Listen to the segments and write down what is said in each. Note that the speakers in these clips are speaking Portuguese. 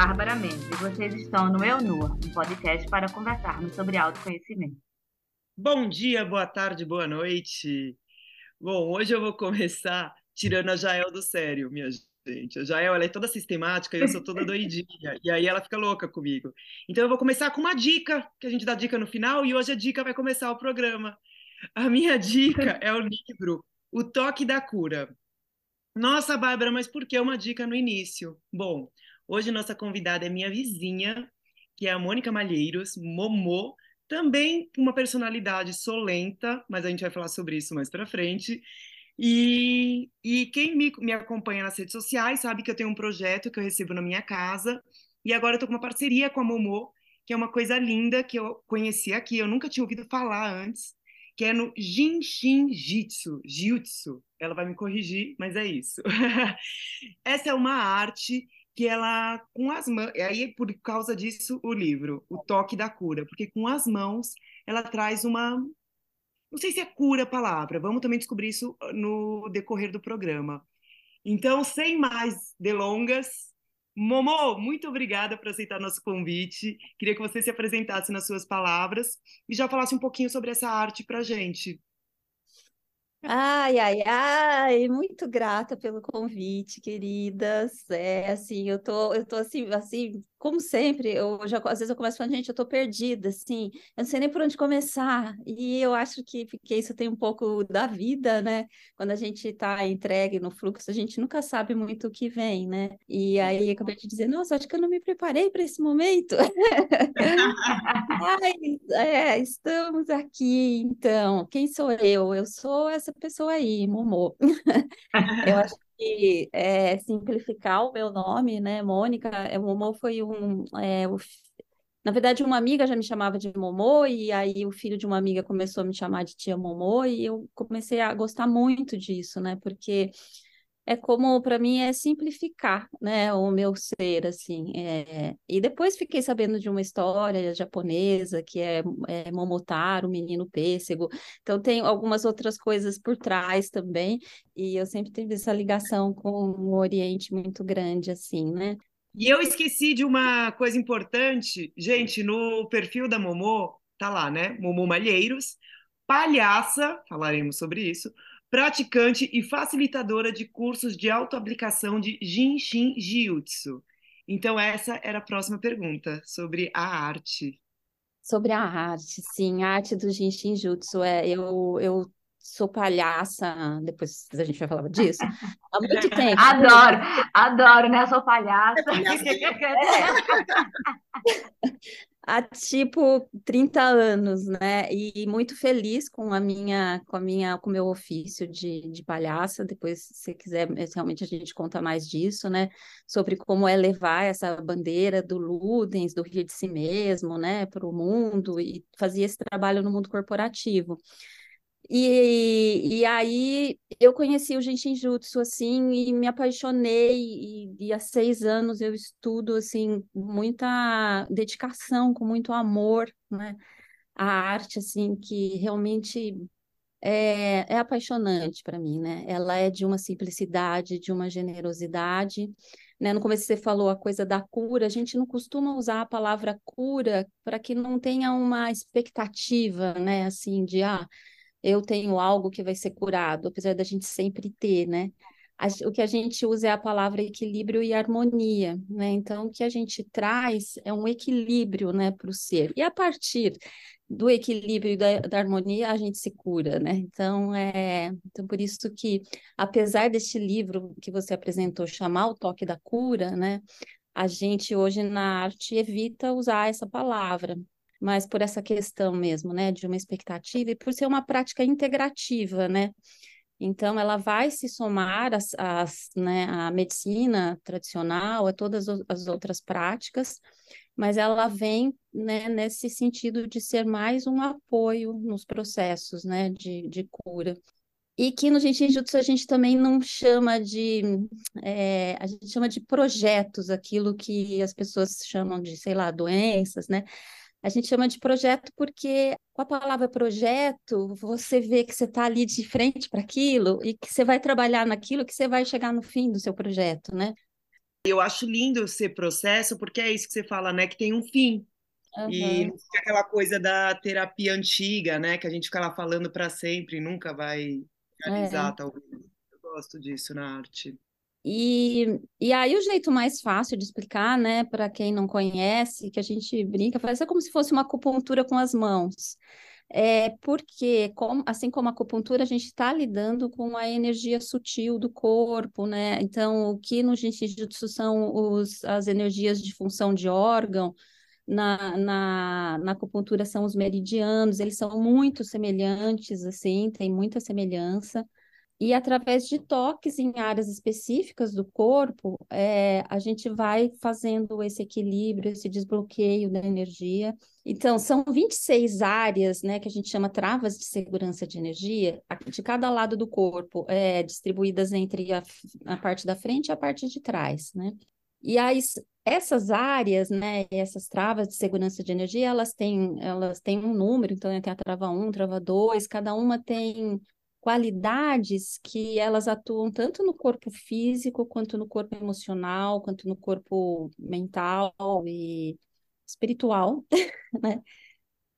Bárbara Mendes e vocês estão no Eu Nua, um podcast para conversarmos sobre autoconhecimento. Bom dia, boa tarde, boa noite. Bom, hoje eu vou começar tirando a Jael do sério, minha gente. A Jael, ela é toda sistemática e eu sou toda doidinha. e aí ela fica louca comigo. Então eu vou começar com uma dica, que a gente dá dica no final, e hoje a dica vai começar o programa. A minha dica é o livro O Toque da Cura. Nossa, Bárbara, mas por que uma dica no início? Bom, hoje nossa convidada é minha vizinha, que é a Mônica Malheiros, Momô, também uma personalidade solenta, mas a gente vai falar sobre isso mais para frente. E, e quem me, me acompanha nas redes sociais sabe que eu tenho um projeto que eu recebo na minha casa, e agora eu estou com uma parceria com a Momô, que é uma coisa linda que eu conheci aqui, eu nunca tinha ouvido falar antes, que é no Jinshin Jitsu, Jiutsu. Ela vai me corrigir, mas é isso. Essa é uma arte que ela, com as mãos, e aí por causa disso o livro, O Toque da Cura, porque com as mãos ela traz uma, não sei se é cura a palavra, vamos também descobrir isso no decorrer do programa. Então, sem mais delongas, Momo, muito obrigada por aceitar nosso convite. Queria que você se apresentasse nas suas palavras e já falasse um pouquinho sobre essa arte para gente. Ai, ai, ai, muito grata pelo convite, queridas. É assim, eu tô, eu tô assim, assim, como sempre, eu já às vezes eu começo falando, gente, eu tô perdida, assim, eu não sei nem por onde começar. E eu acho que porque isso tem um pouco da vida, né? Quando a gente está entregue no fluxo, a gente nunca sabe muito o que vem, né? E aí eu acabei de dizer, nossa, acho que eu não me preparei para esse momento. Ai, é, estamos aqui, então. Quem sou eu? Eu sou essa pessoa aí, Momô. eu acho que é, simplificar o meu nome, né? Mônica, é, Momô foi um. É, o, na verdade, uma amiga já me chamava de Momô, e aí o filho de uma amiga começou a me chamar de tia Momô, e eu comecei a gostar muito disso, né? Porque é como para mim é simplificar, né, o meu ser assim. É... E depois fiquei sabendo de uma história japonesa que é, é Momotaro, o menino pêssego. Então tem algumas outras coisas por trás também. E eu sempre tive essa ligação com o Oriente muito grande assim, né? E eu esqueci de uma coisa importante, gente, no perfil da Momô tá lá, né? Momô Malheiros, palhaça, falaremos sobre isso praticante e facilitadora de cursos de autoaplicação de Jinshin Jiutsu. Então, essa era a próxima pergunta, sobre a arte. Sobre a arte, sim, a arte do Jinshin Jutsu. É, eu, eu sou palhaça, depois a gente vai falar disso, há muito tempo. Adoro, adoro, né? Eu sou palhaça. há tipo 30 anos, né? E muito feliz com a minha, com a minha, com o meu ofício de, de palhaça. Depois, se quiser, realmente a gente conta mais disso, né? Sobre como é levar essa bandeira do Ludens, do rir de si mesmo, né, para o mundo e fazer esse trabalho no mundo corporativo. E, e aí eu conheci o Genshin Jutsu, assim, e me apaixonei, e, e há seis anos eu estudo, assim, muita dedicação, com muito amor, né? A arte, assim, que realmente é, é apaixonante para mim, né? Ela é de uma simplicidade, de uma generosidade, né? No começo você falou a coisa da cura, a gente não costuma usar a palavra cura para que não tenha uma expectativa, né? Assim, de, ah, eu tenho algo que vai ser curado, apesar da gente sempre ter, né? o que a gente usa é a palavra equilíbrio e harmonia, né? Então, o que a gente traz é um equilíbrio, né, para o ser. E a partir do equilíbrio e da, da, harmonia, a gente se cura, né? Então, é... então, por isso que, apesar deste livro que você apresentou chamar o toque da cura, né? A gente hoje na arte evita usar essa palavra, mas por essa questão mesmo, né, de uma expectativa e por ser uma prática integrativa, né? Então, ela vai se somar às, às, né, à medicina tradicional, a todas as outras práticas, mas ela vem né, nesse sentido de ser mais um apoio nos processos né, de, de cura. E que no Jutsu a gente também não chama de. É, a gente chama de projetos, aquilo que as pessoas chamam de, sei lá, doenças, né? A gente chama de projeto porque, com a palavra projeto, você vê que você está ali de frente para aquilo e que você vai trabalhar naquilo que você vai chegar no fim do seu projeto, né? Eu acho lindo ser processo, porque é isso que você fala, né? Que tem um fim. Uhum. E não fica aquela coisa da terapia antiga, né? Que a gente fica lá falando para sempre e nunca vai realizar, é. talvez. Eu gosto disso na arte. E, e aí o jeito mais fácil de explicar, né, para quem não conhece, que a gente brinca, faz é como se fosse uma acupuntura com as mãos. É porque, como, assim como a acupuntura, a gente está lidando com a energia sutil do corpo, né? Então, o que no Jiu-Jitsu são os, as energias de função de órgão, na, na, na acupuntura são os meridianos, eles são muito semelhantes, assim, tem muita semelhança. E através de toques em áreas específicas do corpo, é, a gente vai fazendo esse equilíbrio, esse desbloqueio da energia. Então, são 26 áreas, né, que a gente chama travas de segurança de energia, de cada lado do corpo, é, distribuídas entre a, a parte da frente e a parte de trás, né? E as, essas áreas, né, essas travas de segurança de energia, elas têm, elas têm um número, então tem a trava 1, trava 2, cada uma tem qualidades que elas atuam tanto no corpo físico, quanto no corpo emocional, quanto no corpo mental e espiritual, né?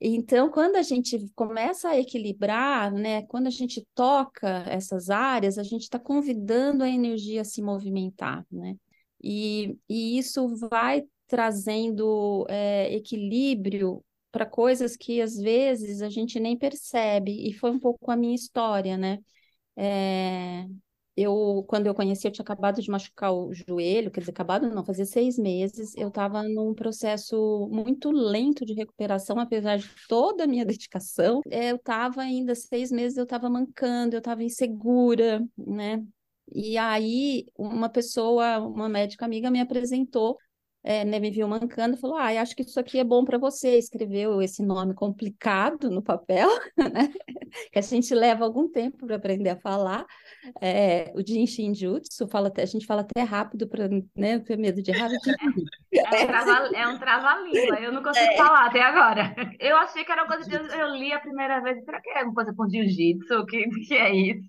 Então, quando a gente começa a equilibrar, né, quando a gente toca essas áreas, a gente está convidando a energia a se movimentar, né? E, e isso vai trazendo é, equilíbrio para coisas que às vezes a gente nem percebe, e foi um pouco a minha história, né? É, eu, quando eu conheci, eu tinha acabado de machucar o joelho, quer dizer, acabado não, fazia seis meses, eu estava num processo muito lento de recuperação, apesar de toda a minha dedicação, eu estava ainda, seis meses eu estava mancando, eu estava insegura, né? E aí, uma pessoa, uma médica amiga me apresentou é, né, me viu mancando e falou: Ah, acho que isso aqui é bom para você. Escreveu esse nome complicado no papel, né? que a gente leva algum tempo para aprender a falar. É, o Jin Shinjutsu, fala até, a gente fala até rápido para né, ter medo de errar. É, é um trava-língua, eu não consigo é. falar até agora. Eu achei que era coisa que eu, eu li a primeira vez. Será que é uma coisa com jiu-jitsu? Que, que é isso?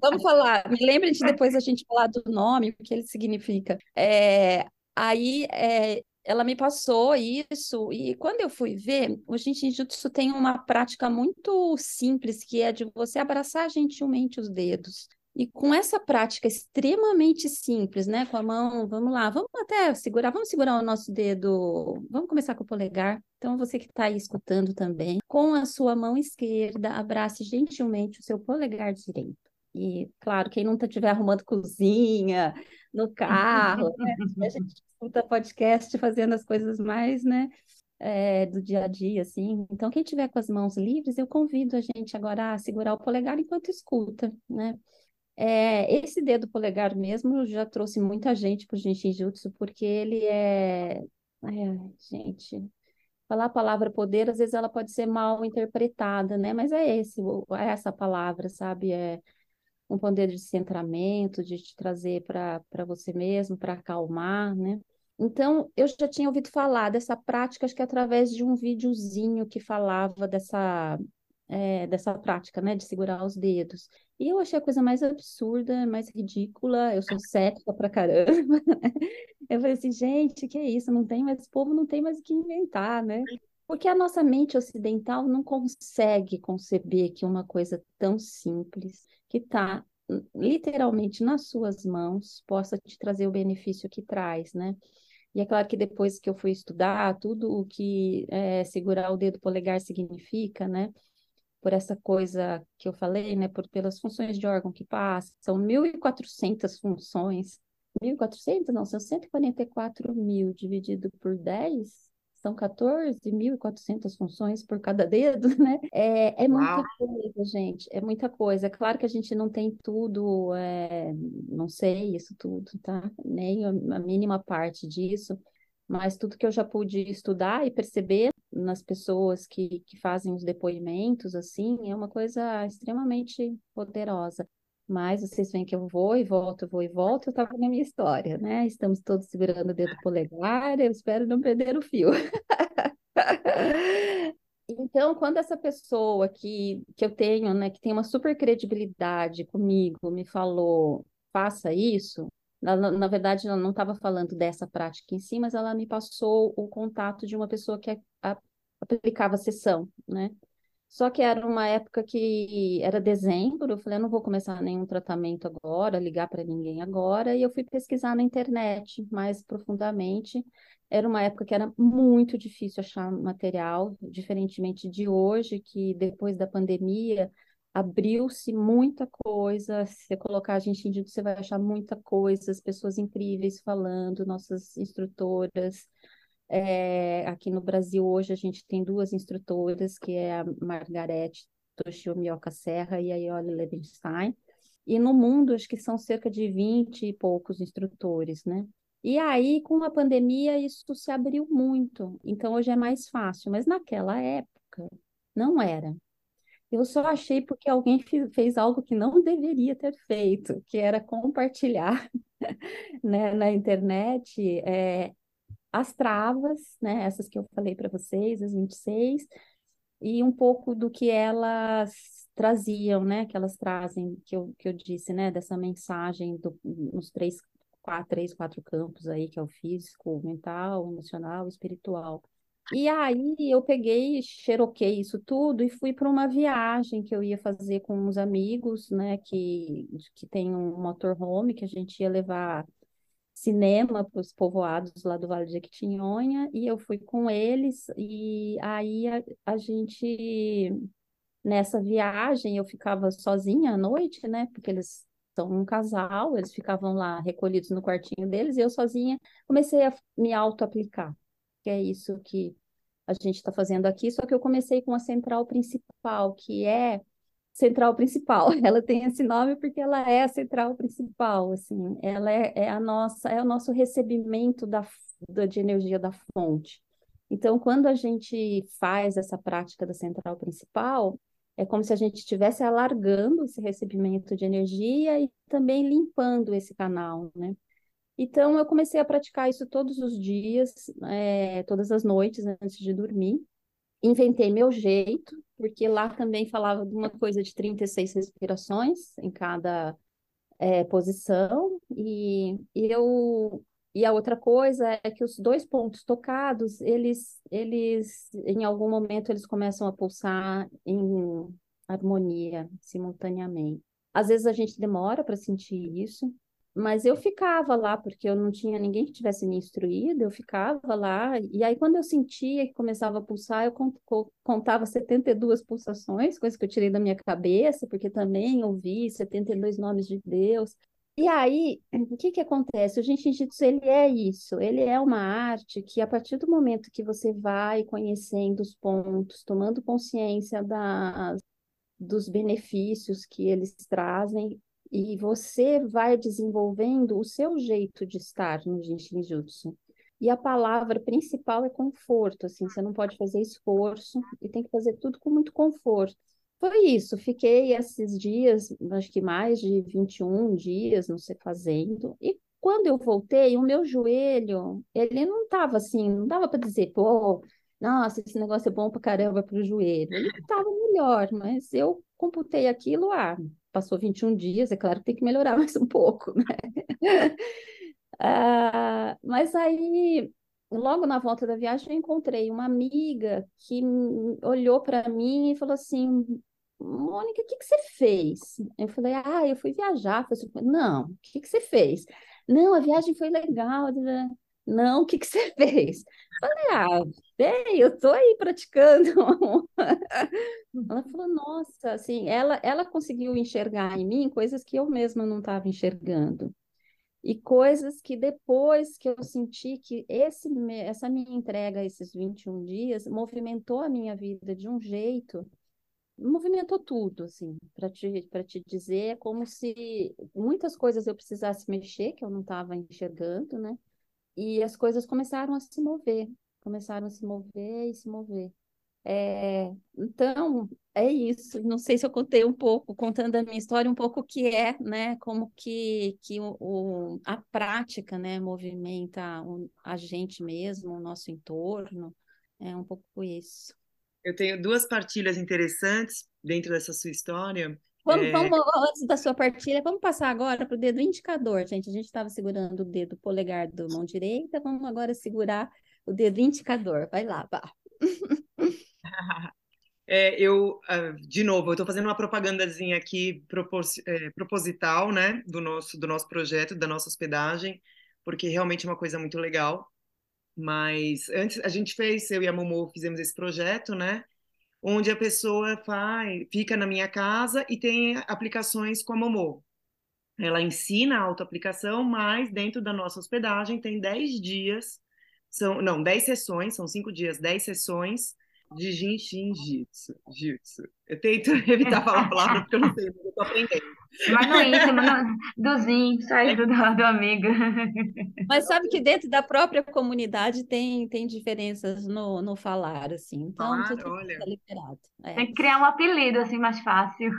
vamos falar, me lembre de depois a gente falar do nome, o que ele significa. É, aí é, ela me passou isso, e quando eu fui ver, o Jiu-Jitsu tem uma prática muito simples, que é de você abraçar gentilmente os dedos. E com essa prática extremamente simples, né? Com a mão, vamos lá, vamos até segurar, vamos segurar o nosso dedo, vamos começar com o polegar. Então, você que está aí escutando também, com a sua mão esquerda, abrace gentilmente o seu polegar direito. E, claro, quem não estiver arrumando cozinha, no carro, né? a gente escuta podcast fazendo as coisas mais, né? É, do dia a dia, assim. Então, quem tiver com as mãos livres, eu convido a gente agora a segurar o polegar enquanto escuta, né? É, esse dedo polegar mesmo já trouxe muita gente para o Jiu-Jitsu, porque ele é... é... Gente, falar a palavra poder, às vezes ela pode ser mal interpretada, né? Mas é esse, é essa palavra, sabe? É um poder de centramento, de te trazer para você mesmo, para acalmar, né? Então, eu já tinha ouvido falar dessa prática, acho que através de um videozinho que falava dessa, é, dessa prática, né, de segurar os dedos. E eu achei a coisa mais absurda, mais ridícula, eu sou cética pra caramba. Eu falei assim, gente, que é isso? Não tem mais, esse povo não tem mais o que inventar, né? Porque a nossa mente ocidental não consegue conceber que uma coisa tão simples, que está literalmente nas suas mãos, possa te trazer o benefício que traz, né? E é claro que depois que eu fui estudar tudo o que é, segurar o dedo polegar significa, né? Por essa coisa que eu falei, né? Por, pelas funções de órgão que passa, são 1.400 funções. 1.400? Não, são 144 mil dividido por 10, são 14.400 funções por cada dedo, né? É, é muita coisa, gente, é muita coisa. É claro que a gente não tem tudo, é, não sei isso tudo, tá? Nem a mínima parte disso, mas tudo que eu já pude estudar e perceber nas pessoas que, que fazem os depoimentos, assim, é uma coisa extremamente poderosa. Mas vocês veem que eu vou e volto, vou e volto, eu estava na minha história, né? Estamos todos segurando o dedo polegar, eu espero não perder o fio. Então, quando essa pessoa que, que eu tenho, né, que tem uma super credibilidade comigo, me falou, faça isso, Na, na verdade, ela não estava falando dessa prática em si, mas ela me passou o contato de uma pessoa que a, a, aplicava a sessão, né? Só que era uma época que era dezembro, eu falei, eu não vou começar nenhum tratamento agora, ligar para ninguém agora, e eu fui pesquisar na internet mais profundamente. Era uma época que era muito difícil achar material, diferentemente de hoje, que depois da pandemia abriu-se muita coisa. Se você colocar a gente em dito, você vai achar muita coisa, as pessoas incríveis falando, nossas instrutoras. É, aqui no Brasil hoje a gente tem duas instrutoras, que é a Margarete Toshio Mioca Serra e a Iole Levenstein. E no mundo, acho que são cerca de 20 e poucos instrutores, né? E aí, com a pandemia, isso se abriu muito. Então, hoje é mais fácil. Mas naquela época, não era. Eu só achei porque alguém fez algo que não deveria ter feito, que era compartilhar né, na internet é, as travas, né, essas que eu falei para vocês, as 26, e um pouco do que elas traziam, né, que elas trazem, que eu, que eu disse, né, dessa mensagem do, nos três, quatro, três, quatro campos aí, que é o físico, mental, emocional, espiritual. E aí eu peguei, xeroquei isso tudo e fui para uma viagem que eu ia fazer com uns amigos, né, que, que tem um motorhome, que a gente ia levar cinema para os povoados lá do Vale de Jequitinhonha, e eu fui com eles, e aí a, a gente, nessa viagem, eu ficava sozinha à noite, né, porque eles são um casal, eles ficavam lá recolhidos no quartinho deles, e eu sozinha comecei a me auto-aplicar, que é isso que a gente está fazendo aqui, só que eu comecei com a central principal, que é central principal. Ela tem esse nome porque ela é a central principal, assim, ela é, é a nossa, é o nosso recebimento da, da, de energia da fonte. Então, quando a gente faz essa prática da central principal, é como se a gente estivesse alargando esse recebimento de energia e também limpando esse canal, né? Então, eu comecei a praticar isso todos os dias, é, todas as noites antes de dormir inventei meu jeito, porque lá também falava de uma coisa de 36 respirações em cada é, posição, e, e eu e a outra coisa é que os dois pontos tocados, eles, eles, em algum momento, eles começam a pulsar em harmonia simultaneamente. Às vezes a gente demora para sentir isso, mas eu ficava lá, porque eu não tinha ninguém que tivesse me instruído, eu ficava lá, e aí quando eu sentia que começava a pulsar, eu contava 72 pulsações, coisa que eu tirei da minha cabeça, porque também ouvi 72 nomes de Deus. E aí, o que que acontece? O Jiu-Jitsu, ele é isso, ele é uma arte que a partir do momento que você vai conhecendo os pontos, tomando consciência das, dos benefícios que eles trazem, e você vai desenvolvendo o seu jeito de estar no Jinshinjutsu. E a palavra principal é conforto, assim, você não pode fazer esforço e tem que fazer tudo com muito conforto. Foi isso, fiquei esses dias, acho que mais de 21 dias, não sei, fazendo, e quando eu voltei, o meu joelho, ele não estava assim, não dava para dizer, pô, nossa, esse negócio é bom para caramba para o joelho. Ele estava melhor, mas eu computei aquilo, ah, passou 21 dias, é claro que tem que melhorar mais um pouco, né? ah, mas aí, logo na volta da viagem, eu encontrei uma amiga que olhou para mim e falou assim: Mônica, o que, que você fez? Eu falei: Ah, eu fui viajar. Não, o que, que você fez? Não, a viagem foi legal. Não, o que, que você fez? Falei, ah, bem, eu tô aí praticando. ela falou, nossa, assim, ela, ela conseguiu enxergar em mim coisas que eu mesma não estava enxergando. E coisas que depois que eu senti que esse, essa minha entrega, esses 21 dias, movimentou a minha vida de um jeito, movimentou tudo, assim, para te, te dizer, é como se muitas coisas eu precisasse mexer, que eu não estava enxergando, né? E as coisas começaram a se mover, começaram a se mover e se mover. É, então, é isso. Não sei se eu contei um pouco, contando a minha história, um pouco o que é, né, como que, que o, o a prática, né, movimenta o, a gente mesmo, o nosso entorno, é um pouco isso. Eu tenho duas partilhas interessantes dentro dessa sua história, Vamos, é... vamos, antes da sua partilha, vamos passar agora para o dedo indicador, gente. A gente estava segurando o dedo polegar da mão direita, vamos agora segurar o dedo indicador. Vai lá, vá. É, eu, ah, de novo, eu estou fazendo uma propagandazinha aqui propos, é, proposital, né, do nosso, do nosso projeto, da nossa hospedagem, porque realmente é uma coisa muito legal. Mas antes a gente fez, eu e a Momo fizemos esse projeto, né, onde a pessoa faz, fica na minha casa e tem aplicações com a Momo. Ela ensina a autoaplicação, mas dentro da nossa hospedagem tem 10 dias, são, não, 10 sessões, são 5 dias, 10 sessões de Jinshin Jitsu. Jitsu. Eu tento evitar falar a palavra porque eu não sei, mas eu tô aprendendo. Mas no íntimo, no, do Zin, sai do, do amigo. Mas sabe que dentro da própria comunidade tem, tem diferenças no, no falar, assim. Então, claro, tudo olha. é liberado. É. Tem que criar um apelido, assim, mais fácil.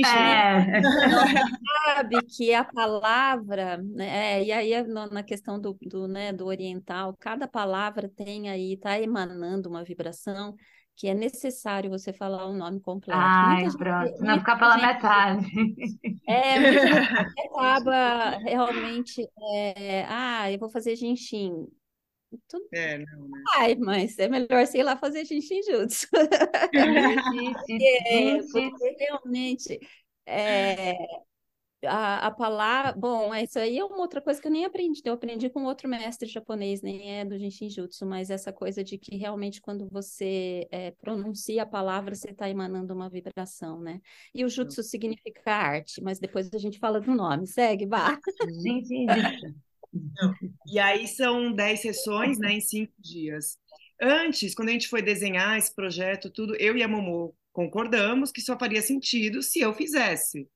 É. Sabe que a palavra, né, é, e aí na questão do, do, né, do oriental, cada palavra tem aí, está emanando uma vibração que é necessário você falar o nome completo. Ai, muita pronto, gente, não ficar pela gente, metade. É, muita gente acaba realmente, é, ah, eu vou fazer jinxim. Tudo... É, não, né? Ai, mas é melhor, sei lá, fazer jinxim juntos. é, porque realmente é, a, a palavra. Bom, isso aí é uma outra coisa que eu nem aprendi. Eu aprendi com outro mestre japonês, nem é do Jinshin Jutsu, mas essa coisa de que realmente quando você é, pronuncia a palavra, você está emanando uma vibração, né? E o Jutsu significa arte, mas depois a gente fala do nome. Segue, vá. Jinshin E aí são 10 sessões, né, em cinco dias. Antes, quando a gente foi desenhar esse projeto, tudo, eu e a Momo concordamos que só faria sentido se eu fizesse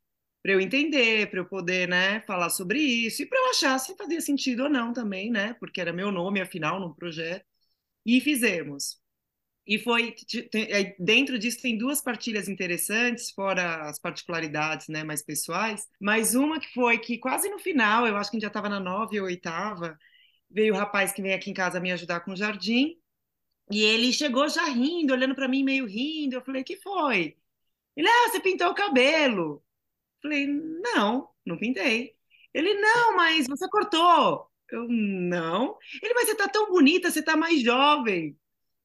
para eu entender, para eu poder, né, falar sobre isso e para eu achar se fazia sentido ou não também, né, porque era meu nome afinal no projeto. E fizemos. E foi dentro disso tem duas partilhas interessantes, fora as particularidades, né, mais pessoais, mas uma que foi que quase no final, eu acho que a gente já estava na nove ou oitava, veio o rapaz que vem aqui em casa me ajudar com o jardim, e ele chegou já rindo, olhando para mim meio rindo. Eu falei: "Que foi?" Ele: "Ah, você pintou o cabelo." Falei, não, não pintei. Ele, não, mas você cortou. Eu, não. Ele, mas você tá tão bonita, você tá mais jovem.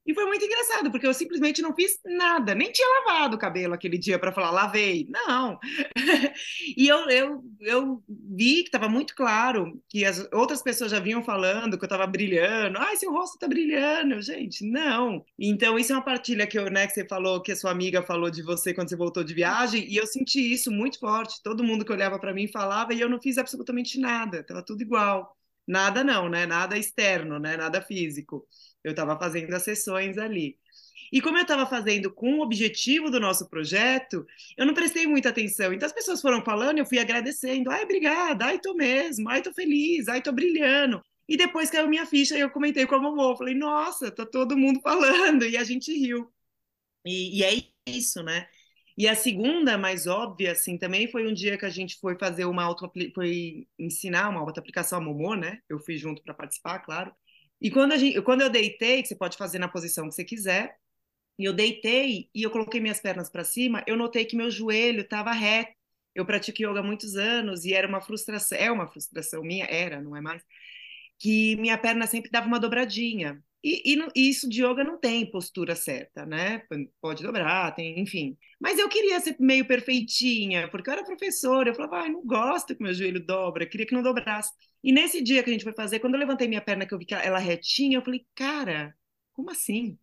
E foi muito engraçado, porque eu simplesmente não fiz nada, nem tinha lavado o cabelo aquele dia para falar, lavei. Não. e eu, eu, eu vi que estava muito claro que as outras pessoas já vinham falando que eu estava brilhando. Ai, seu rosto está brilhando. Gente, não. Então, isso é uma partilha que, eu, né, que você falou, que a sua amiga falou de você quando você voltou de viagem, e eu senti isso muito forte. Todo mundo que olhava para mim falava, e eu não fiz absolutamente nada, estava tudo igual. Nada não, né? Nada externo, né? Nada físico. Eu estava fazendo as sessões ali. E como eu estava fazendo com o objetivo do nosso projeto, eu não prestei muita atenção. Então as pessoas foram falando, eu fui agradecendo. Ai, obrigada, ai, tô mesmo, ai, tô feliz, ai, tô brilhando. E depois caiu minha ficha e eu comentei com a Momô. Falei, nossa, tá todo mundo falando. E a gente riu. E, e é isso, né? E a segunda, mais óbvia, assim, também foi um dia que a gente foi fazer uma auto foi ensinar uma auto-aplicação a Momô, né? Eu fui junto para participar, claro. E quando, a gente, quando eu deitei, que você pode fazer na posição que você quiser, e eu deitei e eu coloquei minhas pernas para cima, eu notei que meu joelho estava reto. Eu pratico yoga há muitos anos e era uma frustração, é uma frustração minha, era, não é mais, que minha perna sempre dava uma dobradinha. E, e, e, isso de yoga não tem postura certa, né? Pode dobrar, tem, enfim. Mas eu queria ser meio perfeitinha, porque eu era professora, eu falava, ai, não gosto que meu joelho dobra, queria que não dobrasse. E nesse dia que a gente foi fazer, quando eu levantei minha perna, que eu vi que ela retinha, eu falei, cara, como assim?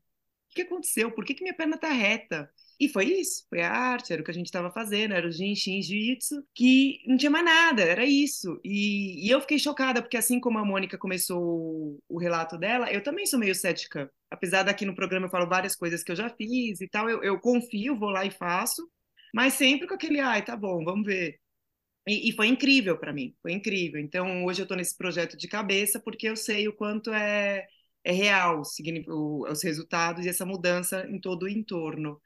O que aconteceu? Por que, que minha perna tá reta? E foi isso, foi a arte, era o que a gente estava fazendo, era o Jinshin Jiu-Jitsu, que não tinha mais nada, era isso. E, e, eu fiquei chocada, porque assim como a Mônica começou o, relato dela, eu também sou meio cética. Apesar daqui no programa eu falo várias coisas que eu já fiz e tal, eu, eu confio, vou lá e faço, mas sempre com aquele, ai, tá bom, vamos ver. E, e foi incrível para mim, foi incrível. Então hoje eu estou nesse projeto de cabeça, porque eu sei o quanto é, é real os resultados e essa mudança em todo o entorno.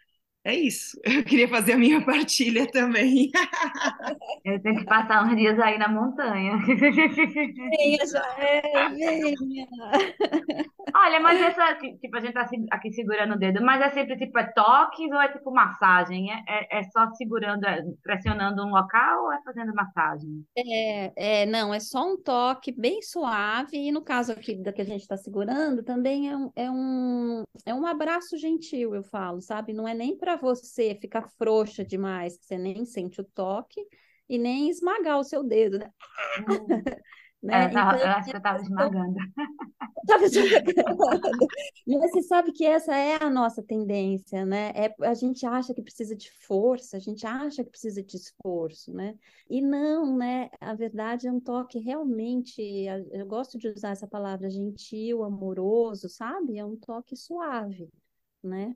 É isso. Eu queria fazer a minha partilha também. Eu tenho que passar uns dias aí na montanha. Venha, Jael, venha. Olha, mas essa, tipo, a gente tá aqui segurando o dedo, mas é sempre tipo, é toques ou é tipo massagem? É, é, é só segurando, é, pressionando um local ou é fazendo massagem? É, é, não, é só um toque bem suave, e no caso aqui da que a gente está segurando, também é um, é, um, é um abraço gentil, eu falo, sabe? Não é nem para você ficar frouxa demais, que você nem sente o toque, e nem esmagar o seu dedo, né? Hum. né? Eu, tava, então, eu acho que eu estava esmagando. Estava esmagando. Mas você sabe que essa é a nossa tendência, né? É, a gente acha que precisa de força, a gente acha que precisa de esforço, né? E não, né? A verdade é um toque realmente, eu gosto de usar essa palavra gentil, amoroso, sabe? É um toque suave, né?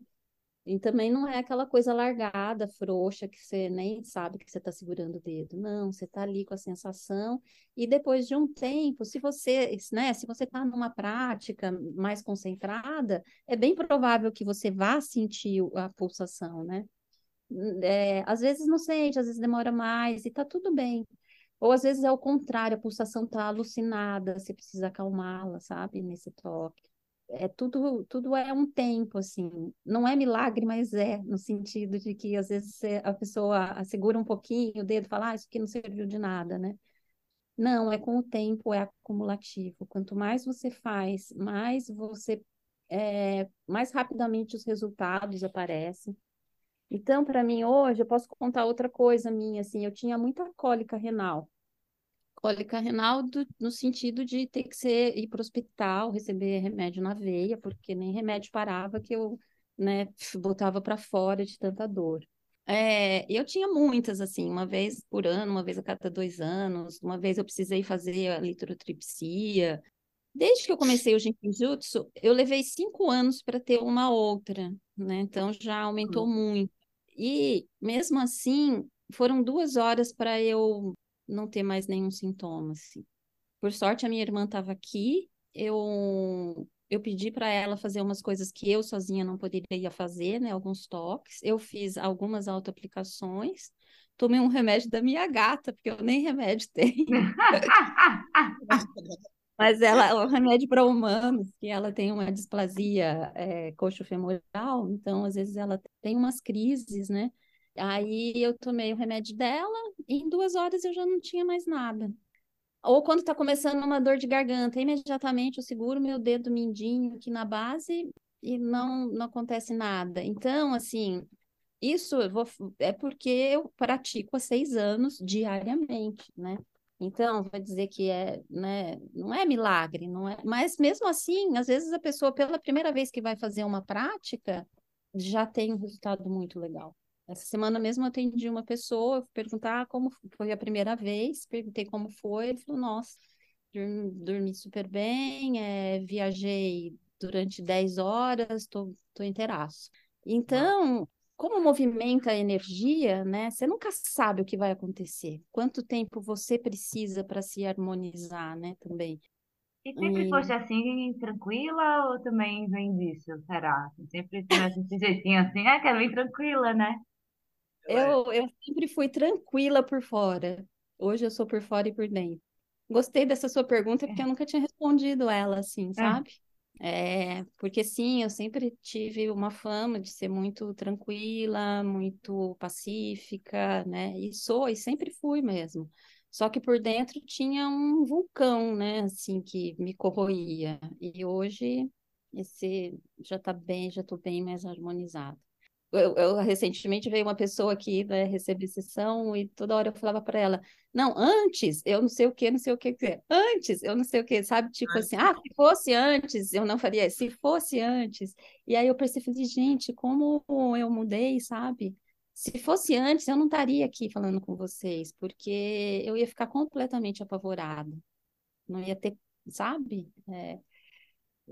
E também não é aquela coisa largada, frouxa, que você nem sabe que você está segurando o dedo. Não, você está ali com a sensação. E depois de um tempo, se você, né, se você está numa prática mais concentrada, é bem provável que você vá sentir a pulsação, né? É, às vezes não sente, às vezes demora mais, e está tudo bem. Ou às vezes é o contrário, a pulsação está alucinada, você precisa acalmá-la, sabe, nesse toque é tudo, tudo é um tempo, assim. Não é milagre, mas é, no sentido de que às vezes a pessoa segura um pouquinho o dedo e fala, ah, isso aqui não serviu de nada, né? Não, é com o tempo, é acumulativo. Quanto mais você faz, mais você é, mais rapidamente os resultados aparecem. Então, para mim hoje, eu posso contar outra coisa minha, assim, eu tinha muita cólica renal cólica renal do, no sentido de ter que ser, ir para o hospital, receber remédio na veia, porque nem remédio parava que eu né, botava para fora de tanta dor. É, eu tinha muitas, assim, uma vez por ano, uma vez a cada dois anos, uma vez eu precisei fazer a litrotripsia. Desde que eu comecei o Jinjutsu, eu levei cinco anos para ter uma outra, né? Então já aumentou hum. muito. E mesmo assim, foram duas horas para eu não ter mais nenhum sintoma, assim. Por sorte, a minha irmã estava aqui, eu eu pedi para ela fazer umas coisas que eu sozinha não poderia fazer, né? Alguns toques. Eu fiz algumas autoaplicações. Tomei um remédio da minha gata, porque eu nem remédio tenho. Mas ela é um remédio para humanos, que ela tem uma displasia é, coxo-femoral, então às vezes ela tem umas crises, né? Aí eu tomei o remédio dela e em duas horas eu já não tinha mais nada. Ou quando está começando uma dor de garganta, imediatamente eu seguro meu dedo mindinho aqui na base e não, não acontece nada. Então, assim, isso vou, é porque eu pratico há seis anos diariamente, né? Então, vai dizer que é, né, não é milagre, não é, mas mesmo assim, às vezes a pessoa, pela primeira vez que vai fazer uma prática, já tem um resultado muito legal. Essa semana mesmo eu atendi uma pessoa, fui perguntar como foi a primeira vez, perguntei como foi, ele falou, nossa, dormi, dormi super bem, é, viajei durante 10 horas, estou inteiraço. Então, como movimenta a energia, né? Você nunca sabe o que vai acontecer. Quanto tempo você precisa para se harmonizar, né? Também. E sempre e... fosse assim, tranquila, ou também vem disso, será? Sempre tivesse esse jeitinho assim, é que é bem tranquila, né? Eu, eu sempre fui tranquila por fora. Hoje eu sou por fora e por dentro. Gostei dessa sua pergunta porque eu nunca tinha respondido ela assim, é. sabe? É, porque sim, eu sempre tive uma fama de ser muito tranquila, muito pacífica, né? E sou, e sempre fui mesmo. Só que por dentro tinha um vulcão, né? Assim, que me corroía. E hoje esse já tá bem, já tô bem mais harmonizado eu, eu, recentemente veio uma pessoa aqui, né, receber sessão e toda hora eu falava para ela, não, antes, eu não sei o que, não sei o que, antes, eu não sei o que, sabe, tipo assim, ah, se fosse antes, eu não faria, se fosse antes, e aí eu percebi, gente, como eu mudei, sabe, se fosse antes, eu não estaria aqui falando com vocês, porque eu ia ficar completamente apavorada, não ia ter, sabe, é,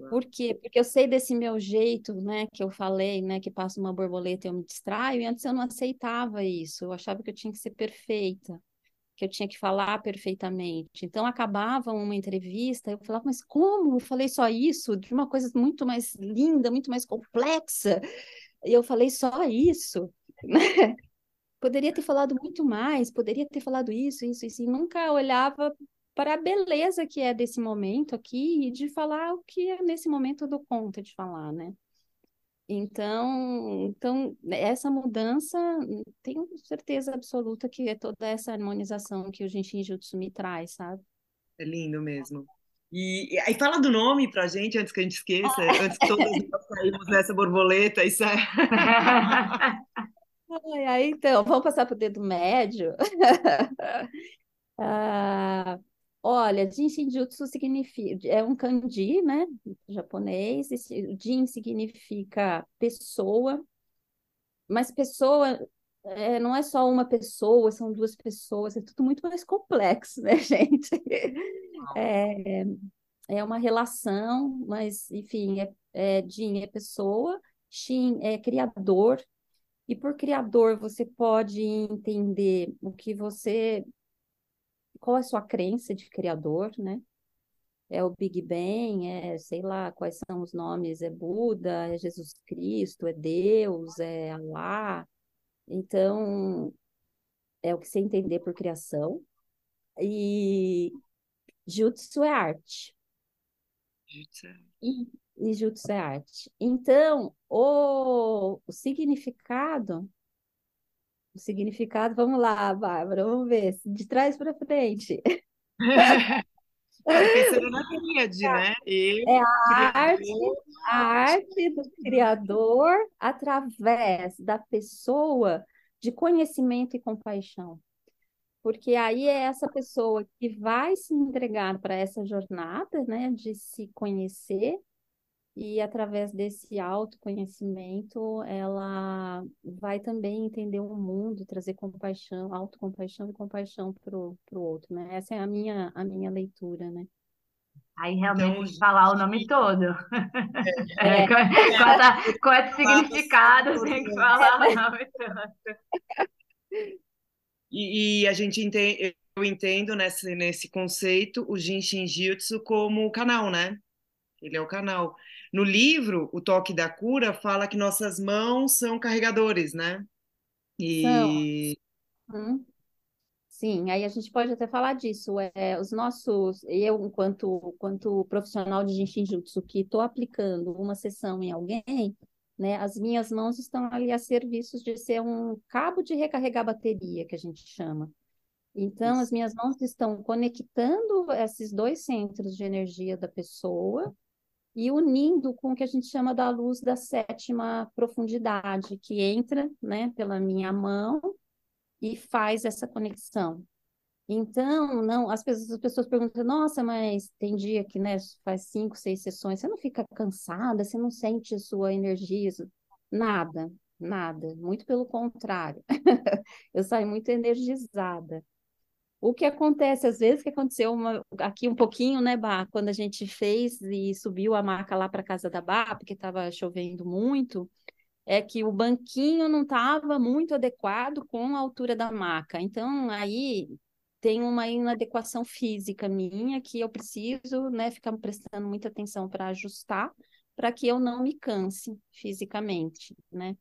por quê? Porque eu sei desse meu jeito, né, que eu falei, né, que passa uma borboleta e eu me distraio, e antes eu não aceitava isso, eu achava que eu tinha que ser perfeita, que eu tinha que falar perfeitamente. Então acabava uma entrevista, eu falava, mas como? Eu falei só isso, de uma coisa muito mais linda, muito mais complexa. E eu falei só isso, né? Poderia ter falado muito mais, poderia ter falado isso, isso, isso, e nunca olhava para a beleza que é desse momento aqui e de falar o que nesse momento eu dou conta de falar, né? Então, então essa mudança, tenho certeza absoluta que é toda essa harmonização que o Genshin Jutsu me traz, sabe? É lindo mesmo. E aí fala do nome pra gente, antes que a gente esqueça, antes que todos nós saímos nessa borboleta, isso é... Aí, então, vamos passar para o dedo médio. ah, olha, Jin Shinjutsu significa, é um kanji, né, japonês, Jin significa pessoa, mas pessoa é, não é só uma pessoa, são duas pessoas, é tudo muito mais complexo, né, gente? É, é uma relação, mas, enfim, é, é, Jin é pessoa, Shin é criador, e por criador você pode entender o que você. Qual é a sua crença de criador, né? É o Big Bang, é sei lá quais são os nomes, é Buda, é Jesus Cristo, é Deus, é Allah. Então, é o que você entender por criação. E Jutsu é arte. Jutsu. É e, e Jutsu é arte. Então, o, o significado, o significado, vamos lá, Bárbara, vamos ver, de trás para frente. Pensando na tríade, né? Eu, é a arte, a arte do criador através da pessoa de conhecimento e compaixão. Porque aí é essa pessoa que vai se entregar para essa jornada, né, de se conhecer e através desse autoconhecimento, ela vai também entender o mundo, trazer compaixão, autocompaixão e compaixão para o outro, né? Essa é a minha, a minha leitura, né? Aí realmente então, falar o nome todo. É. É. Com, essa, com esse significado, tem que falar o nome todo. E, e a gente entende, eu entendo nesse, nesse conceito o Jin Shinjutsu como canal, né? Ele é o canal. No livro, O Toque da Cura fala que nossas mãos são carregadores, né? E. Hum. Sim, aí a gente pode até falar disso. É, os nossos, eu, enquanto, enquanto profissional de Jinshinjutsu, que estou aplicando uma sessão em alguém, né, as minhas mãos estão ali a serviço de ser um cabo de recarregar bateria, que a gente chama. Então, Isso. as minhas mãos estão conectando esses dois centros de energia da pessoa e unindo com o que a gente chama da luz da sétima profundidade, que entra né, pela minha mão e faz essa conexão. Então, não, as pessoas, as pessoas perguntam, nossa, mas tem dia que né, faz cinco, seis sessões, você não fica cansada, você não sente sua energia? Nada, nada, muito pelo contrário. Eu saio muito energizada. O que acontece, às vezes, que aconteceu uma, aqui um pouquinho, né, Bá, quando a gente fez e subiu a maca lá para casa da Bá, porque estava chovendo muito, é que o banquinho não estava muito adequado com a altura da maca. Então, aí tem uma inadequação física minha que eu preciso, né, ficar prestando muita atenção para ajustar, para que eu não me canse fisicamente, né?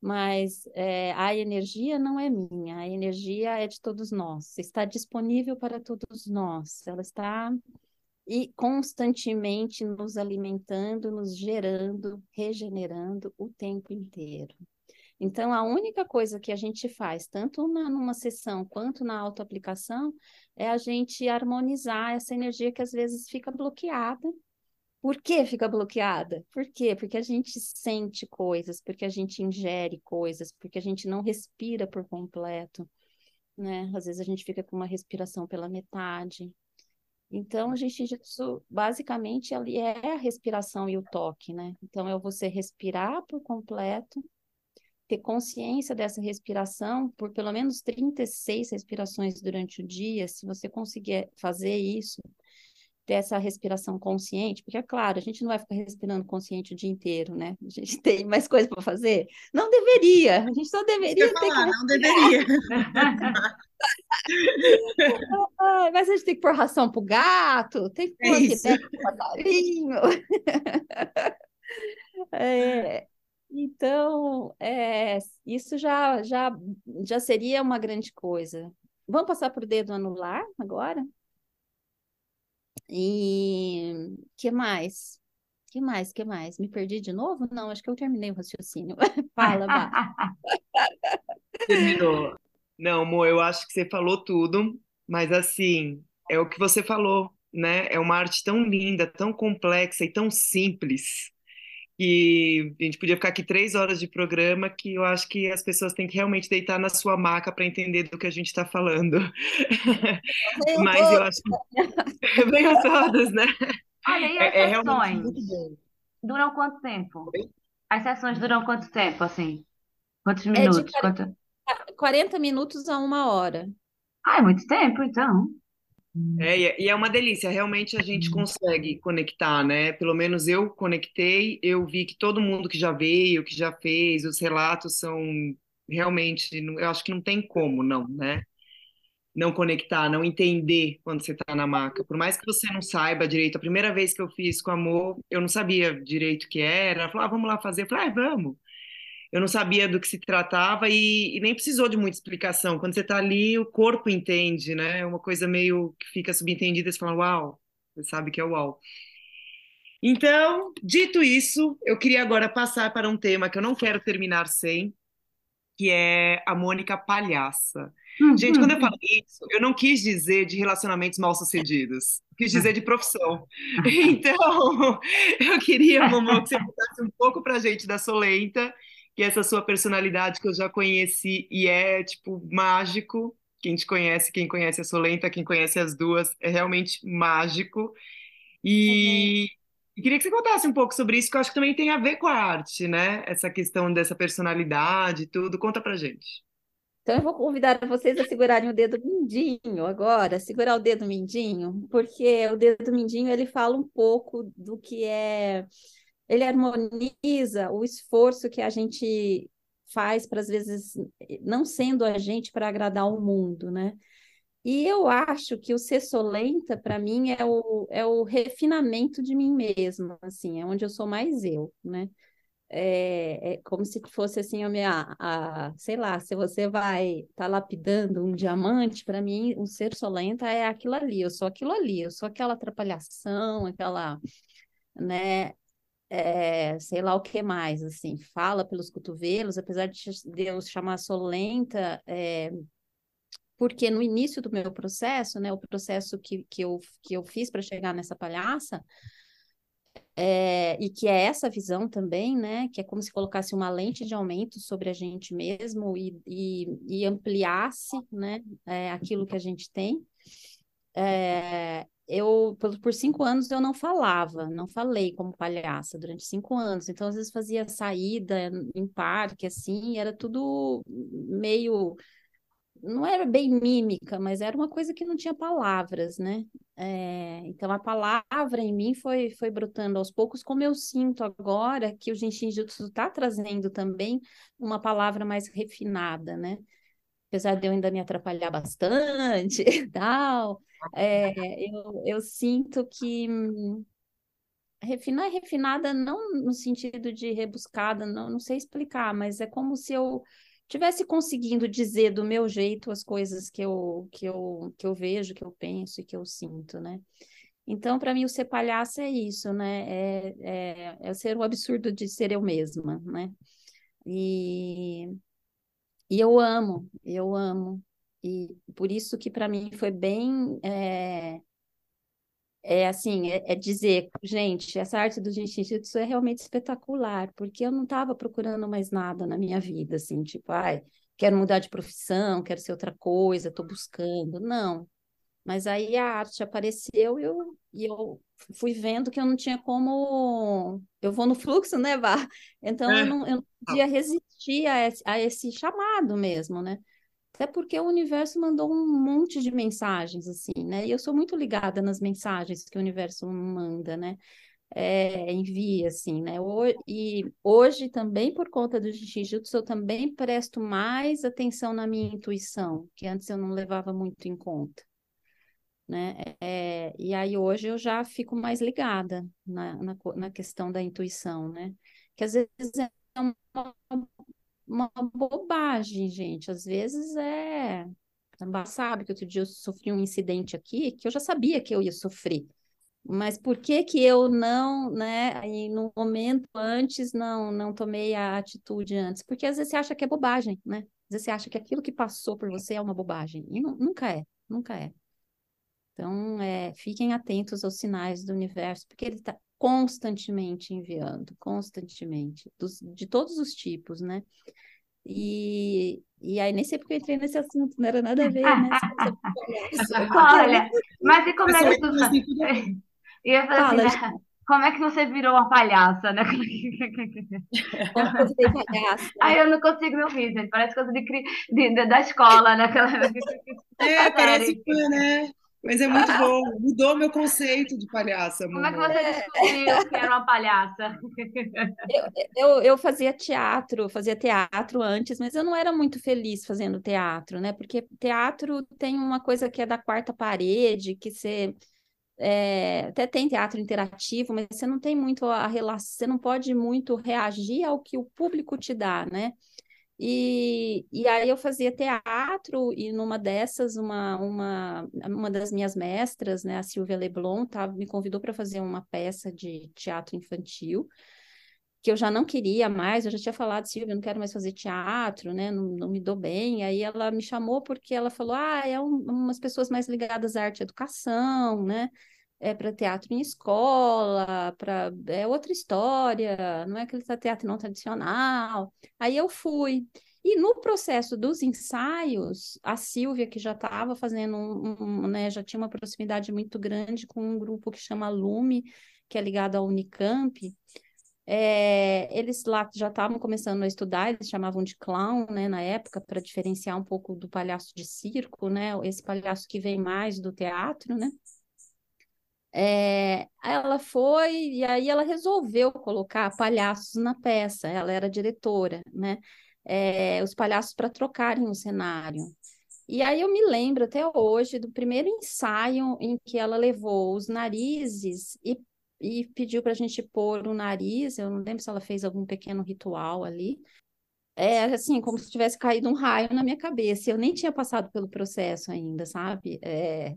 Mas é, a energia não é minha, a energia é de todos nós, está disponível para todos nós, ela está e constantemente nos alimentando, nos gerando, regenerando o tempo inteiro. Então, a única coisa que a gente faz, tanto na, numa sessão quanto na autoaplicação, é a gente harmonizar essa energia que às vezes fica bloqueada por que fica bloqueada? Por quê? Porque a gente sente coisas, porque a gente ingere coisas, porque a gente não respira por completo, né? Às vezes a gente fica com uma respiração pela metade. Então, a gente basicamente ali é a respiração e o toque, né? Então, é você respirar por completo, ter consciência dessa respiração por pelo menos 36 respirações durante o dia. Se você conseguir fazer isso, ter essa respiração consciente, porque é claro, a gente não vai ficar respirando consciente o dia inteiro, né? A gente tem mais coisa para fazer? Não deveria, a gente só deveria falar, não deveria. mas a gente tem que pôr ração pro gato, tem que pôr é pro passarinho. é, Então, é, isso já, já, já seria uma grande coisa. Vamos passar por dedo anular agora? E que mais? Que mais? Que mais? Me perdi de novo? Não, acho que eu terminei o raciocínio. Fala, Bá. Terminou. Não, Mo, eu acho que você falou tudo, mas assim, é o que você falou, né? É uma arte tão linda, tão complexa e tão simples que a gente podia ficar aqui três horas de programa, que eu acho que as pessoas têm que realmente deitar na sua maca para entender do que a gente está falando. Mas eu acho que venham todas, né? Olha, e as É, é realmente sessões? Duram quanto tempo? Oi? As sessões duram quanto tempo, assim? Quantos É de minutos? Quanto... 40 minutos a uma hora. Ah, é muito tempo, então. É, e é e é uma delícia, realmente a gente consegue conectar, né? Pelo menos eu conectei, eu vi que todo mundo que já veio, que já fez, os relatos são realmente, eu acho que não tem como, não, né? Não conectar, não entender quando você está na maca. Por mais que você não saiba direito, a primeira vez que eu fiz com Amor, eu não sabia direito o que era. Ela falou, ah, vamos lá fazer. Eu falei, ah, vamos. Eu não sabia do que se tratava e, e nem precisou de muita explicação. Quando você está ali, o corpo entende, né? É uma coisa meio que fica subentendida, você fala, uau, você sabe que é uau. Então, dito isso, eu queria agora passar para um tema que eu não quero terminar sem, que é a Mônica Palhaça. Gente, quando eu falo isso, eu não quis dizer de relacionamentos mal-sucedidos, quis dizer de profissão. Então, eu queria, Momô, que você contasse um pouco pra gente da Solenta, que essa sua personalidade que eu já conheci e é, tipo, mágico. Quem te conhece, quem conhece a Solenta, quem conhece as duas, é realmente mágico. E, e queria que você contasse um pouco sobre isso, que eu acho que também tem a ver com a arte, né? Essa questão dessa personalidade e tudo. Conta pra gente. Então, eu vou convidar vocês a segurarem o dedo mindinho agora, segurar o dedo mindinho, porque o dedo mindinho ele fala um pouco do que é. Ele harmoniza o esforço que a gente faz para, às vezes, não sendo a gente para agradar o mundo, né? E eu acho que o ser solenta, para mim, é o, é o refinamento de mim mesma, assim, é onde eu sou mais eu, né? É, é como se fosse assim a minha, a, sei lá, se você vai estar tá lapidando um diamante, para mim o ser solenta é aquilo ali, eu sou aquilo ali, eu sou aquela atrapalhação, aquela, né, é, sei lá o que mais, assim, fala pelos cotovelos, apesar de Deus chamar solenta, é, porque no início do meu processo, né, o processo que, que, eu, que eu fiz para chegar nessa palhaça, é, e que é essa visão também, né, que é como se colocasse uma lente de aumento sobre a gente mesmo e, e, e ampliasse, né, é, aquilo que a gente tem. É, eu, por, por, cinco anos, eu não falava, não falei como palhaça durante cinco anos, então às vezes fazia saída em parque, assim, era tudo meio não era bem mímica, mas era uma coisa que não tinha palavras, né? É, então a palavra em mim foi, foi brotando aos poucos, como eu sinto agora que o Jinshin Jutsu está trazendo também uma palavra mais refinada, né? Apesar de eu ainda me atrapalhar bastante e tal, é, eu, eu sinto que refinar é refinada não no sentido de rebuscada, não, não sei explicar, mas é como se eu tivesse conseguindo dizer do meu jeito as coisas que eu, que eu, que eu vejo, que eu penso e que eu sinto, né? Então, para mim, o ser palhaço é isso, né? É, é, é ser o absurdo de ser eu mesma, né? E, e eu amo, eu amo. E por isso que para mim foi bem é, é assim, é, é, dizer, gente, essa arte do jiu-jitsu é realmente espetacular, porque eu não estava procurando mais nada na minha vida, assim, tipo, ai, quero mudar de profissão, quero ser outra coisa, estou buscando, não. Mas aí a arte apareceu e eu, e eu fui vendo que eu não tinha como... Eu vou no fluxo, né, Vá? Então é. eu, não, eu não podia resistir a esse, a esse chamado mesmo, né? Até porque o universo mandou um monte de mensagens, assim, né? E eu sou muito ligada nas mensagens que o universo manda, né? É, envia, assim, né? E hoje também, por conta do Jiu-Jitsu, eu também presto mais atenção na minha intuição, que antes eu não levava muito em conta. Né? É, e aí hoje eu já fico mais ligada na, na, na questão da intuição, né? Que às vezes é uma, uma bobagem, gente. Às vezes é. Sabe que outro dia eu sofri um incidente aqui que eu já sabia que eu ia sofrer. Mas por que que eu não, né, aí no momento antes não não tomei a atitude antes? Porque às vezes você acha que é bobagem, né? Às vezes você acha que aquilo que passou por você é uma bobagem. E não, nunca é, nunca é. Então, é, fiquem atentos aos sinais do universo, porque ele está constantemente enviando, constantemente, dos, de todos os tipos, né? E, e aí nem sei porque eu entrei nesse assunto, não era nada a ver, né? Olha, mas e como é que tu... E eu falei Fala, assim, né? como é que você virou uma palhaça, né? Como eu palhaça. Aí eu não consigo me ouvir, gente. Parece coisa de, de, de da escola, né? Aquela... É, parece que, né? Mas é muito bom, mudou meu conceito de palhaça. Como é que você descobriu que era uma palhaça? Eu, eu, eu, fazia teatro, fazia teatro antes, mas eu não era muito feliz fazendo teatro, né? Porque teatro tem uma coisa que é da quarta parede, que você é, até tem teatro interativo, mas você não tem muito a relação, você não pode muito reagir ao que o público te dá, né? E, e aí eu fazia teatro, e numa dessas, uma, uma, uma das minhas mestras, né, a Silvia Leblon, tá, me convidou para fazer uma peça de teatro infantil, que eu já não queria mais, eu já tinha falado, Silvia, eu não quero mais fazer teatro, né, não, não me dou bem, aí ela me chamou porque ela falou, ah, é um, umas pessoas mais ligadas à arte e educação, né, é para teatro em escola, para é outra história, não é aquele teatro não tradicional. Aí eu fui. E no processo dos ensaios, a Silvia, que já estava fazendo um, um, né, já tinha uma proximidade muito grande com um grupo que chama Lume, que é ligado à Unicamp, é, eles lá já estavam começando a estudar, eles chamavam de clown, né, na época, para diferenciar um pouco do palhaço de circo, né, esse palhaço que vem mais do teatro, né, é, ela foi e aí ela resolveu colocar palhaços na peça. Ela era diretora, né? É, os palhaços para trocarem o cenário. E aí eu me lembro até hoje do primeiro ensaio em que ela levou os narizes e, e pediu para a gente pôr o nariz. Eu não lembro se ela fez algum pequeno ritual ali. É assim, como se tivesse caído um raio na minha cabeça. Eu nem tinha passado pelo processo ainda, sabe? É,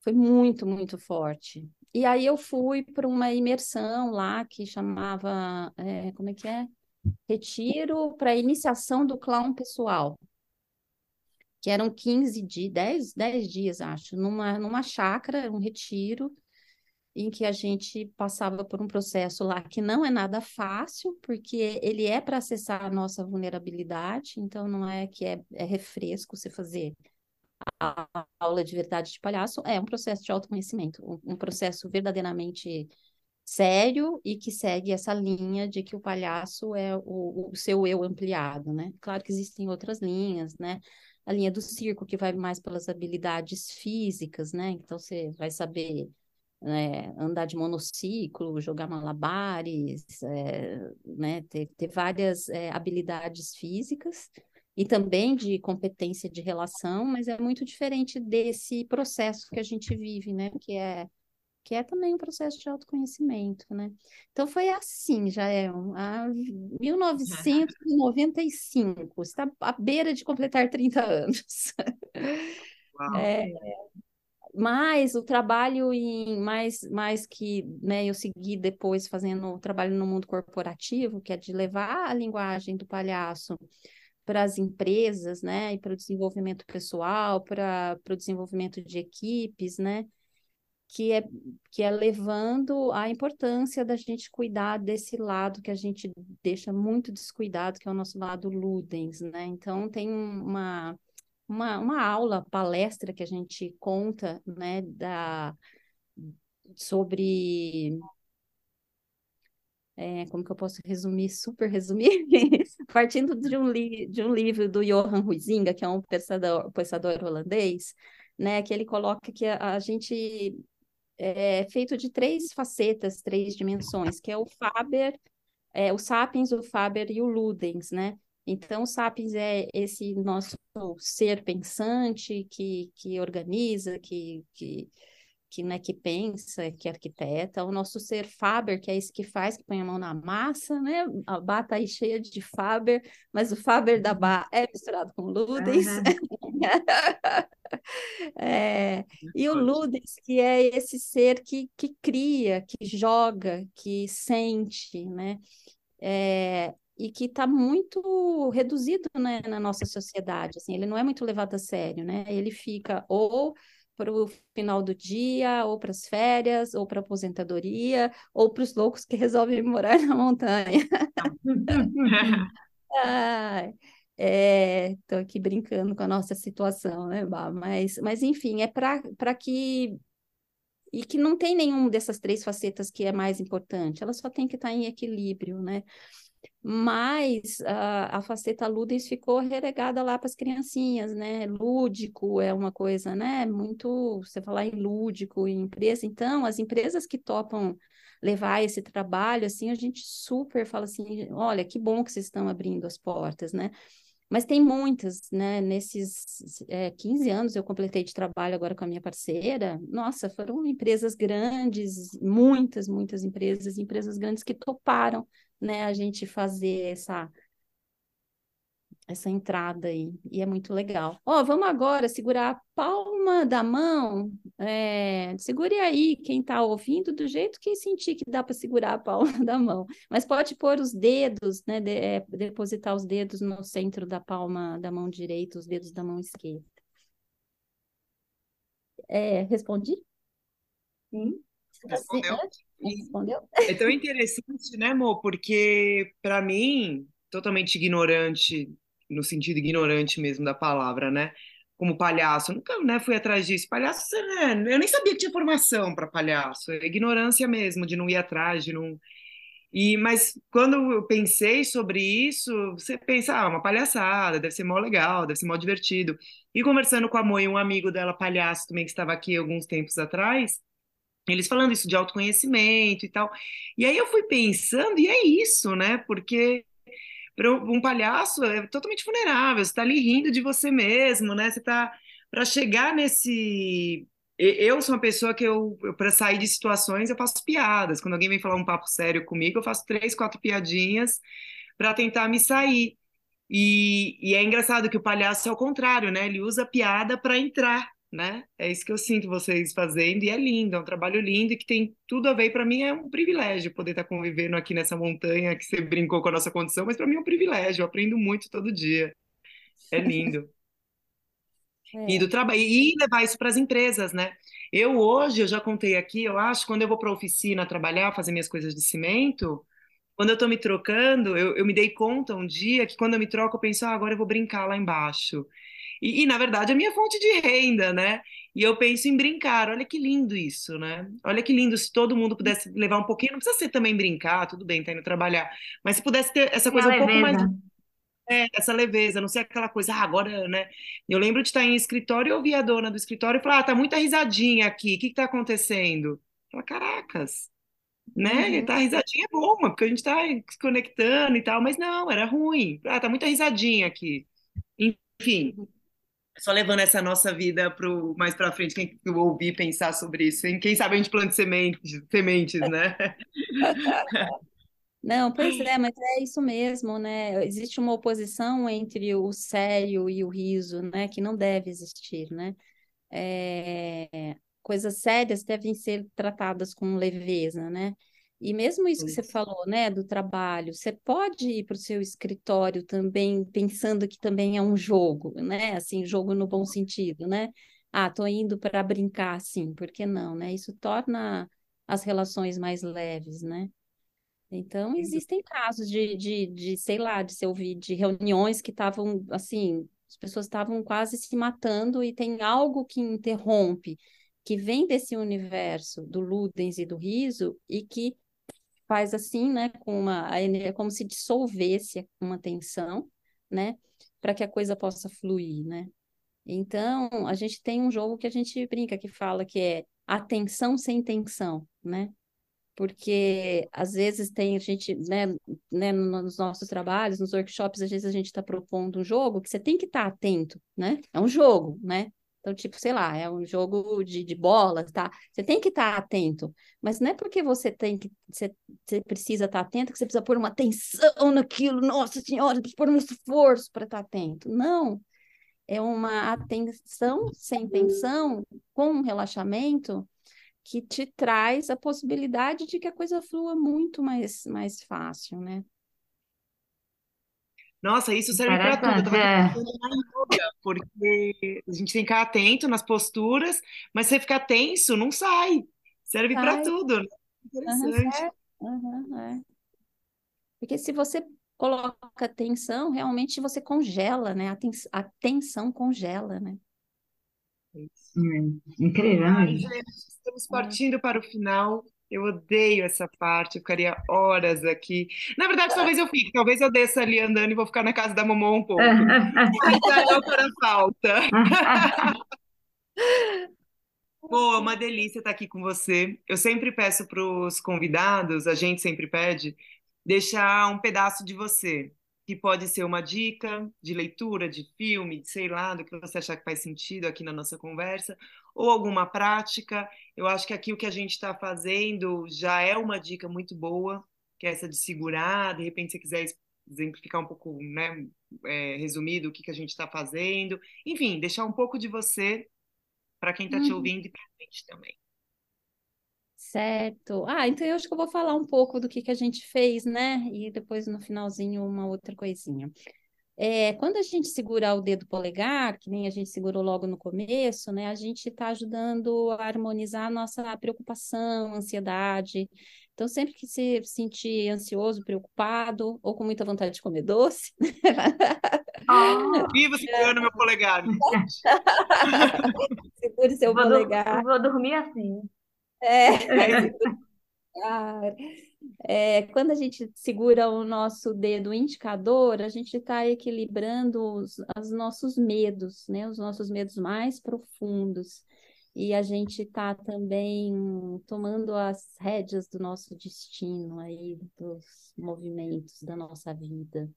foi muito, muito forte. E aí eu fui para uma imersão lá que chamava, é, como é que é? Retiro para iniciação do clown pessoal. Que eram 15 dias, 10, 10 dias, acho, numa, numa chácara, um retiro, em que a gente passava por um processo lá que não é nada fácil, porque ele é para acessar a nossa vulnerabilidade, então não é que é, é refresco você fazer a aula de verdade de palhaço é um processo de autoconhecimento, um, processo verdadeiramente sério e que segue essa linha de que o palhaço é o, o, seu eu ampliado, né? Claro que existem outras linhas, né? A linha do circo, que vai mais pelas habilidades físicas, né? Então, você vai saber né, andar de monociclo, jogar malabares, é, né? Ter, ter várias é, habilidades físicas e também de competência de relação, mas é muito diferente desse processo que a gente vive, né? Que é que é também um processo de autoconhecimento, né? Então foi assim, já é um, a 1995, está à beira de completar 30 anos. É, mas o trabalho em mais mais que né, eu segui depois fazendo o trabalho no mundo corporativo, que é de levar a linguagem do palhaço para as empresas, né, e para o desenvolvimento pessoal, para, o desenvolvimento de equipes, né, que é, que é levando a importância da gente cuidar desse lado que a gente deixa muito descuidado, que é o nosso lado ludens, né, então tem uma, uma, uma aula, palestra que a gente conta, né, da, sobre é, como que eu posso resumir, super resumir, partindo de um, de um livro do Johan Huizinga, que é um pensador, pensador holandês, né, que ele coloca que a, a gente é feito de três facetas, três dimensões, que é o Faber, é, o Sapiens, o Faber e o Ludens, né? Então, o Sapiens é esse nosso ser pensante que, que organiza, que, que que, né, que pensa, que arquiteta, o nosso ser Faber, que é esse que faz, que põe a mão na massa, né? A Bá tá aí cheia de Faber, mas o Faber da Bá é misturado com Ludens. Uhum. é, e o Ludens, que é esse ser que, que cria, que joga, que sente, né? É, e que está muito reduzido né, na nossa sociedade. Assim, ele não é muito levado a sério, né? Ele fica ou para o final do dia, ou para as férias, ou para a aposentadoria, ou para os loucos que resolvem morar na montanha. Estou é, aqui brincando com a nossa situação, né, Bah? Mas, mas enfim, é para que. E que não tem nenhum dessas três facetas que é mais importante, ela só tem que estar tá em equilíbrio, né? Mas a, a faceta ludens ficou relegada lá para as criancinhas, né? Lúdico é uma coisa, né? Muito, você falar em lúdico, em empresa, então as empresas que topam levar esse trabalho, assim, a gente super fala assim, olha, que bom que vocês estão abrindo as portas, né? Mas tem muitas, né? Nesses é, 15 anos eu completei de trabalho agora com a minha parceira. Nossa, foram empresas grandes, muitas, muitas empresas, empresas grandes que toparam né, a gente fazer essa essa entrada aí, e é muito legal. Ó, vamos agora segurar a palma da mão, é, segure aí quem está ouvindo do jeito que sentir que dá para segurar a palma da mão, mas pode pôr os dedos, né, de, é, depositar os dedos no centro da palma da mão direita, os dedos da mão esquerda. É, respondi? Sim. Respondeu. Respondeu? É tão interessante, né, amor? Porque, para mim, totalmente ignorante, no sentido ignorante mesmo da palavra, né? Como palhaço, eu nunca né, fui atrás disso. Palhaço, né? eu nem sabia que tinha formação para palhaço. É ignorância mesmo, de não ir atrás, de não. E, mas quando eu pensei sobre isso, você pensa, ah, uma palhaçada, deve ser mó legal, deve ser mó divertido. E conversando com a mãe, um amigo dela, palhaço, também que estava aqui alguns tempos atrás, eles falando isso de autoconhecimento e tal. E aí eu fui pensando, e é isso, né? Porque para um palhaço é totalmente vulnerável, você está ali rindo de você mesmo, né? Você está para chegar nesse eu sou uma pessoa que eu, eu para sair de situações eu faço piadas. Quando alguém vem falar um papo sério comigo, eu faço três, quatro piadinhas para tentar me sair. E, e, é engraçado que o palhaço é o contrário, né? Ele usa piada para entrar né? É isso que eu sinto vocês fazendo e é lindo, é um trabalho lindo e que tem tudo a ver. Para mim é um privilégio poder estar convivendo aqui nessa montanha que você brincou com a nossa condição, mas para mim é um privilégio. Eu aprendo muito todo dia. É lindo. É. E do trabalho e levar isso para as empresas, né? Eu hoje eu já contei aqui, eu acho, quando eu vou para a oficina trabalhar, fazer minhas coisas de cimento, quando eu estou me trocando, eu, eu me dei conta um dia que quando eu me troco, eu penso, ah, agora eu vou brincar lá embaixo. E, e, na verdade, é a minha fonte de renda, né? E eu penso em brincar. Olha que lindo isso, né? Olha que lindo se todo mundo pudesse levar um pouquinho. Não precisa ser também brincar, tudo bem, tá indo trabalhar. Mas se pudesse ter essa coisa um pouco mais. É, essa leveza, não sei aquela coisa, ah, agora, né? Eu lembro de estar em escritório e ouvir a dona do escritório falar, ah, tá muita risadinha aqui, o que que tá acontecendo? Fala, caracas, né? Uhum. Tá risadinha é bom, porque a gente tá se conectando e tal, mas não, era ruim. Ah, tá muita risadinha aqui. Enfim, só levando essa nossa vida pro mais para frente, quem ouvir pensar sobre isso, hein? quem sabe a gente planta sementes, sementes, né? Não, pois é, mas é isso mesmo, né? Existe uma oposição entre o sério e o riso, né? Que não deve existir, né? É... Coisas sérias devem ser tratadas com leveza, né? E mesmo isso que você falou, né, do trabalho, você pode ir para o seu escritório também pensando que também é um jogo, né? Assim, jogo no bom sentido, né? Ah, tô indo para brincar, sim, por que não, né? Isso torna as relações mais leves, né? Então, existem casos de, de, de sei lá, de se ouvir de reuniões que estavam, assim, as pessoas estavam quase se matando e tem algo que interrompe, que vem desse universo do Ludens e do riso e que faz assim, né, com uma, é como se dissolvesse uma tensão, né, para que a coisa possa fluir, né. Então, a gente tem um jogo que a gente brinca, que fala que é atenção sem tensão, né, porque às vezes tem a gente, né, né, nos nossos trabalhos, nos workshops, às vezes a gente está propondo um jogo que você tem que estar tá atento, né, é um jogo, né, Então, tipo, sei lá, é um jogo de, de bola, tá? Você tem que estar tá atento, mas não é porque você tem que, você, você precisa estar tá atento que você precisa pôr uma atenção naquilo, nossa senhora, precisa pôr um esforço para estar tá atento. Não, é uma atenção sem tensão, com um relaxamento, que te traz a possibilidade de que a coisa flua muito mais, mais fácil, né? Nossa, isso serve para tudo. Eu é. yoga, porque a gente tem que ficar atento nas posturas, mas se você ficar tenso, não sai. Serve para tudo. Né? Interessante. Uhum, uhum, é. Porque se você coloca tensão, realmente você congela, né? A, tens a tensão congela, né? Hum, incrível. Ai, gente, estamos partindo para o final. Eu odeio essa parte, eu ficaria horas aqui. Na verdade, talvez eu fique, talvez eu desça ali andando e vou ficar na casa da mamãe um pouco. Mas não para falta. Boa, uma delícia estar aqui com você. Eu sempre peço para os convidados, a gente sempre pede, deixar um pedaço de você, que pode ser uma dica de leitura, de filme, de sei lá, do que você achar que faz sentido aqui na nossa conversa, ou alguma prática. Eu acho que aqui o que a gente está fazendo já é uma dica muito boa, que é essa de segurar, de repente, se quiser exemplificar um pouco, né, é, resumido, o que, que a gente está fazendo. Enfim, deixar um pouco de você para quem está uhum. te ouvindo e para a gente também. Certo. Ah, então eu acho que eu vou falar um pouco do que, que a gente fez, né? E depois no finalzinho uma outra coisinha. É, quando a gente segura o dedo polegar, que nem a gente segurou logo no começo, né, a gente está ajudando a harmonizar a nossa preocupação, ansiedade. Então, sempre que se sentir ansioso, preocupado ou com muita vontade de comer doce. Ah, viva segurando meu polegar. Segure seu vou polegar. vou dormir assim. É. é. Quando a gente segura o nosso dedo indicador, a gente está equilibrando os, os nossos medos, né? Os nossos medos mais profundos. E a gente está também tomando as rédeas do nosso destino aí, dos movimentos da nossa vida.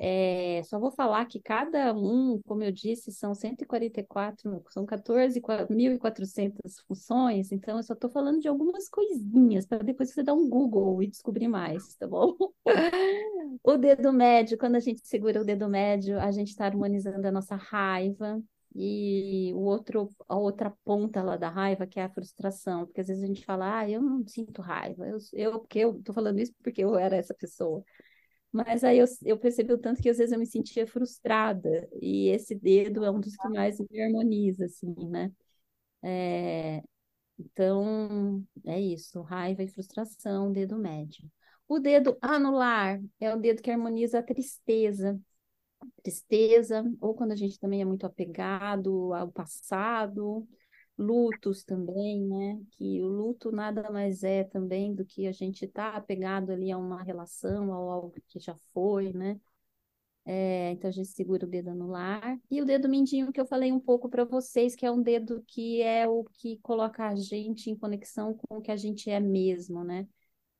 É, só vou falar que cada um, como eu disse, são 144, são 14.400 funções, então eu só estou falando de algumas coisinhas, para depois você dar um Google e descobrir mais, tá bom? o dedo médio, quando a gente segura o dedo médio, a gente está harmonizando a nossa raiva, e o outro, a outra ponta lá da raiva, que é a frustração, porque às vezes a gente fala, ah, eu não sinto raiva, eu, eu, porque eu tô falando isso porque eu era essa pessoa. Mas aí eu, eu percebi o tanto que às vezes eu me sentia frustrada, e esse dedo é um dos que mais me harmoniza, assim, né? É, então, é isso, raiva e frustração, dedo médio. O dedo anular é o dedo que harmoniza a tristeza. Tristeza, ou quando a gente também é muito apegado ao passado, lutos também, né? Que o luto nada mais é também do que a gente tá apegado ali a uma relação, a algo que já foi, né? É, então a gente segura o dedo anular e o dedo mindinho que eu falei um pouco para vocês, que é um dedo que é o que coloca a gente em conexão com o que a gente é mesmo, né?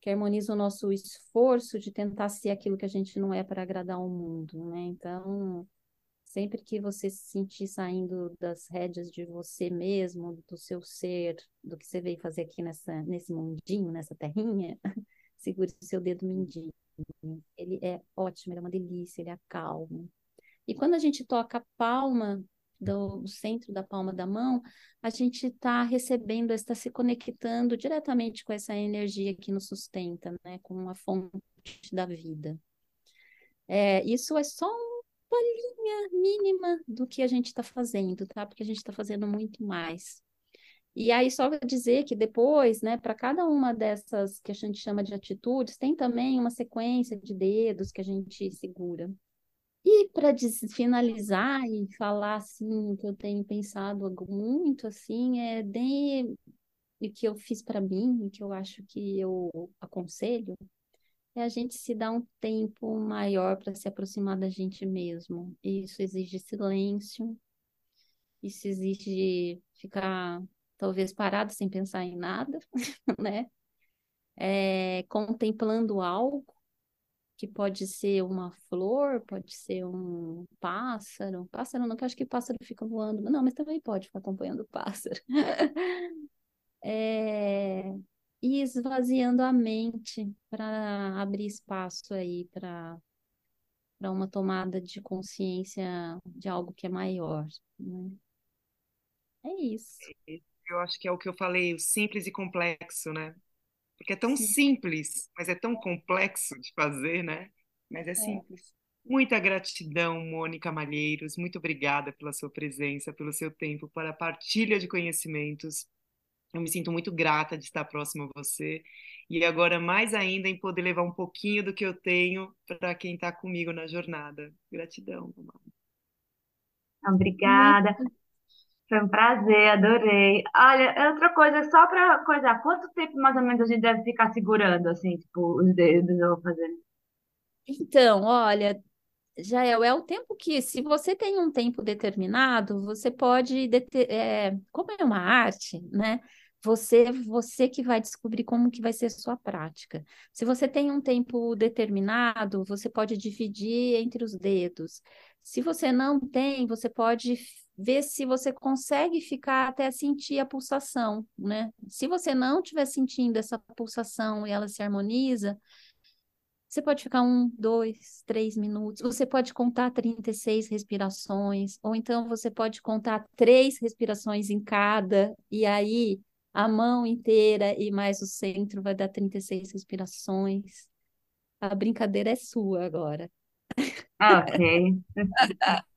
Que harmoniza o nosso esforço de tentar ser aquilo que a gente não é para agradar o mundo, né? Então Sempre que você se sentir saindo das rédeas de você mesmo, do seu ser, do que você veio fazer aqui nessa, nesse mundinho, nessa terrinha, segure seu dedo mindinho. Ele é ótimo, ele é uma delícia, ele acalma. E quando a gente toca a palma do, do centro da palma da mão, a gente está recebendo, está se conectando diretamente com essa energia que nos sustenta, né? com a fonte da vida. É, isso é só um palhinha mínima do que a gente está fazendo, tá? Porque a gente está fazendo muito mais. E aí, só dizer que depois, né, para cada uma dessas que a gente chama de atitudes, tem também uma sequência de dedos que a gente segura. E para finalizar e falar assim, que eu tenho pensado muito assim, é de o que eu fiz para mim, o que eu acho que eu aconselho, é a gente se dar um tempo maior para se aproximar da gente mesmo. Isso exige silêncio, isso exige ficar talvez parado sem pensar em nada, né? É, contemplando algo que pode ser uma flor, pode ser um pássaro. Pássaro não, que eu acho que pássaro fica voando. Não, mas também pode ficar acompanhando o pássaro. é... E esvaziando a mente para abrir espaço aí para para uma tomada de consciência de algo que é maior. Né? É isso. Eu acho que é o que eu falei, o simples e complexo, né? Porque é tão Sim. simples, mas é tão complexo de fazer, né? Mas é, é. simples. Muita gratidão, Mônica Malheiros. Muito obrigada pela sua presença, pelo seu tempo, para a partilha de conhecimentos. Eu me sinto muito grata de estar próximo a você. E agora, mais ainda, em poder levar um pouquinho do que eu tenho para quem está comigo na jornada. Gratidão, mamãe. Obrigada. Foi um prazer, adorei. Olha, outra coisa, só para coisar, quanto tempo mais ou menos a gente deve ficar segurando, assim, tipo, os dedos ou fazendo? Então, olha, Jael, é o tempo que, se você tem um tempo determinado, você pode, é, como é uma arte, né? Você, você que vai descobrir como que vai ser sua prática. Se você tem um tempo determinado, você pode dividir entre os dedos. Se você não tem, você pode ver se você consegue ficar até sentir a pulsação, né? Se você não estiver sentindo essa pulsação e ela se harmoniza, você pode ficar um, dois, três minutos. Você pode contar 36 respirações, ou então você pode contar três respirações em cada, e aí a mão inteira e mais o centro vai dar 36 respirações. A brincadeira é sua agora. Ok.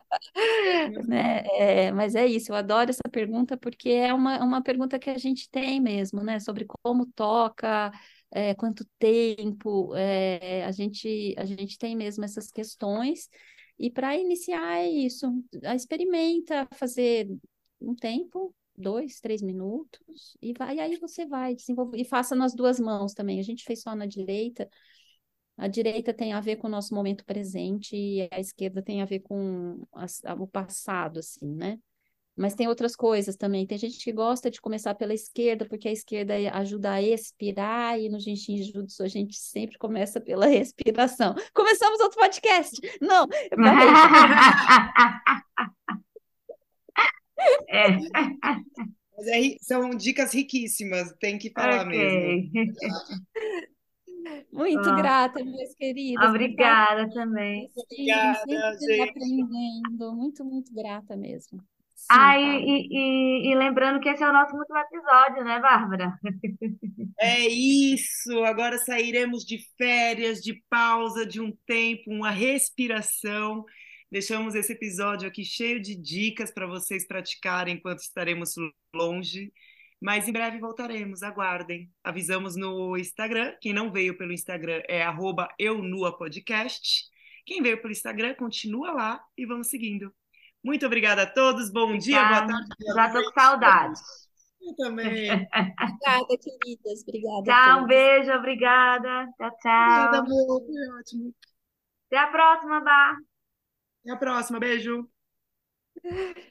né? É, mas é isso, eu adoro essa pergunta porque é uma, uma pergunta que a gente tem mesmo, né? Sobre como toca, é, quanto tempo, é, a gente, a gente tem mesmo essas questões. E para iniciar é isso, experimenta fazer um tempo, dois, três minutos, e vai, e aí você vai desenvolver, e faça nas duas mãos também. A gente fez só na direita, a direita tem a ver com o nosso momento presente e a esquerda tem a ver com a, o passado, assim, né? Mas tem outras coisas também. Tem gente que gosta de começar pela esquerda, porque a esquerda ajuda a expirar, e no Jinshin Jutsu a gente sempre começa pela respiração. Começamos outro podcast! Não! é. Mas é, são dicas riquíssimas, tem que falar okay. mesmo. Muito ah. grata, meus queridos. Obrigada também. Obrigada, gente. aprendendo. Muito, muito grata mesmo. Sim, ah, e, e, e, lembrando que esse é o nosso último episódio, né, Bárbara? É isso! Agora sairemos de férias, de pausa, de um tempo, uma respiração. Deixamos esse episódio aqui cheio de dicas para vocês praticarem enquanto estaremos longe. Mas em breve voltaremos, aguardem. Avisamos no Instagram. Quem não veio pelo Instagram é eunuapodcast. Quem veio pelo Instagram, continua lá e vamos seguindo. Muito obrigada a todos. Bom obrigada. dia, boa tarde. Já estou com saudades. Eu também. obrigada, queridas. Obrigada. Tchau, um beijo, obrigada. Tchau, tchau. Obrigada, amor. Foi ótimo. Até a próxima, Bá. Até a próxima. Beijo.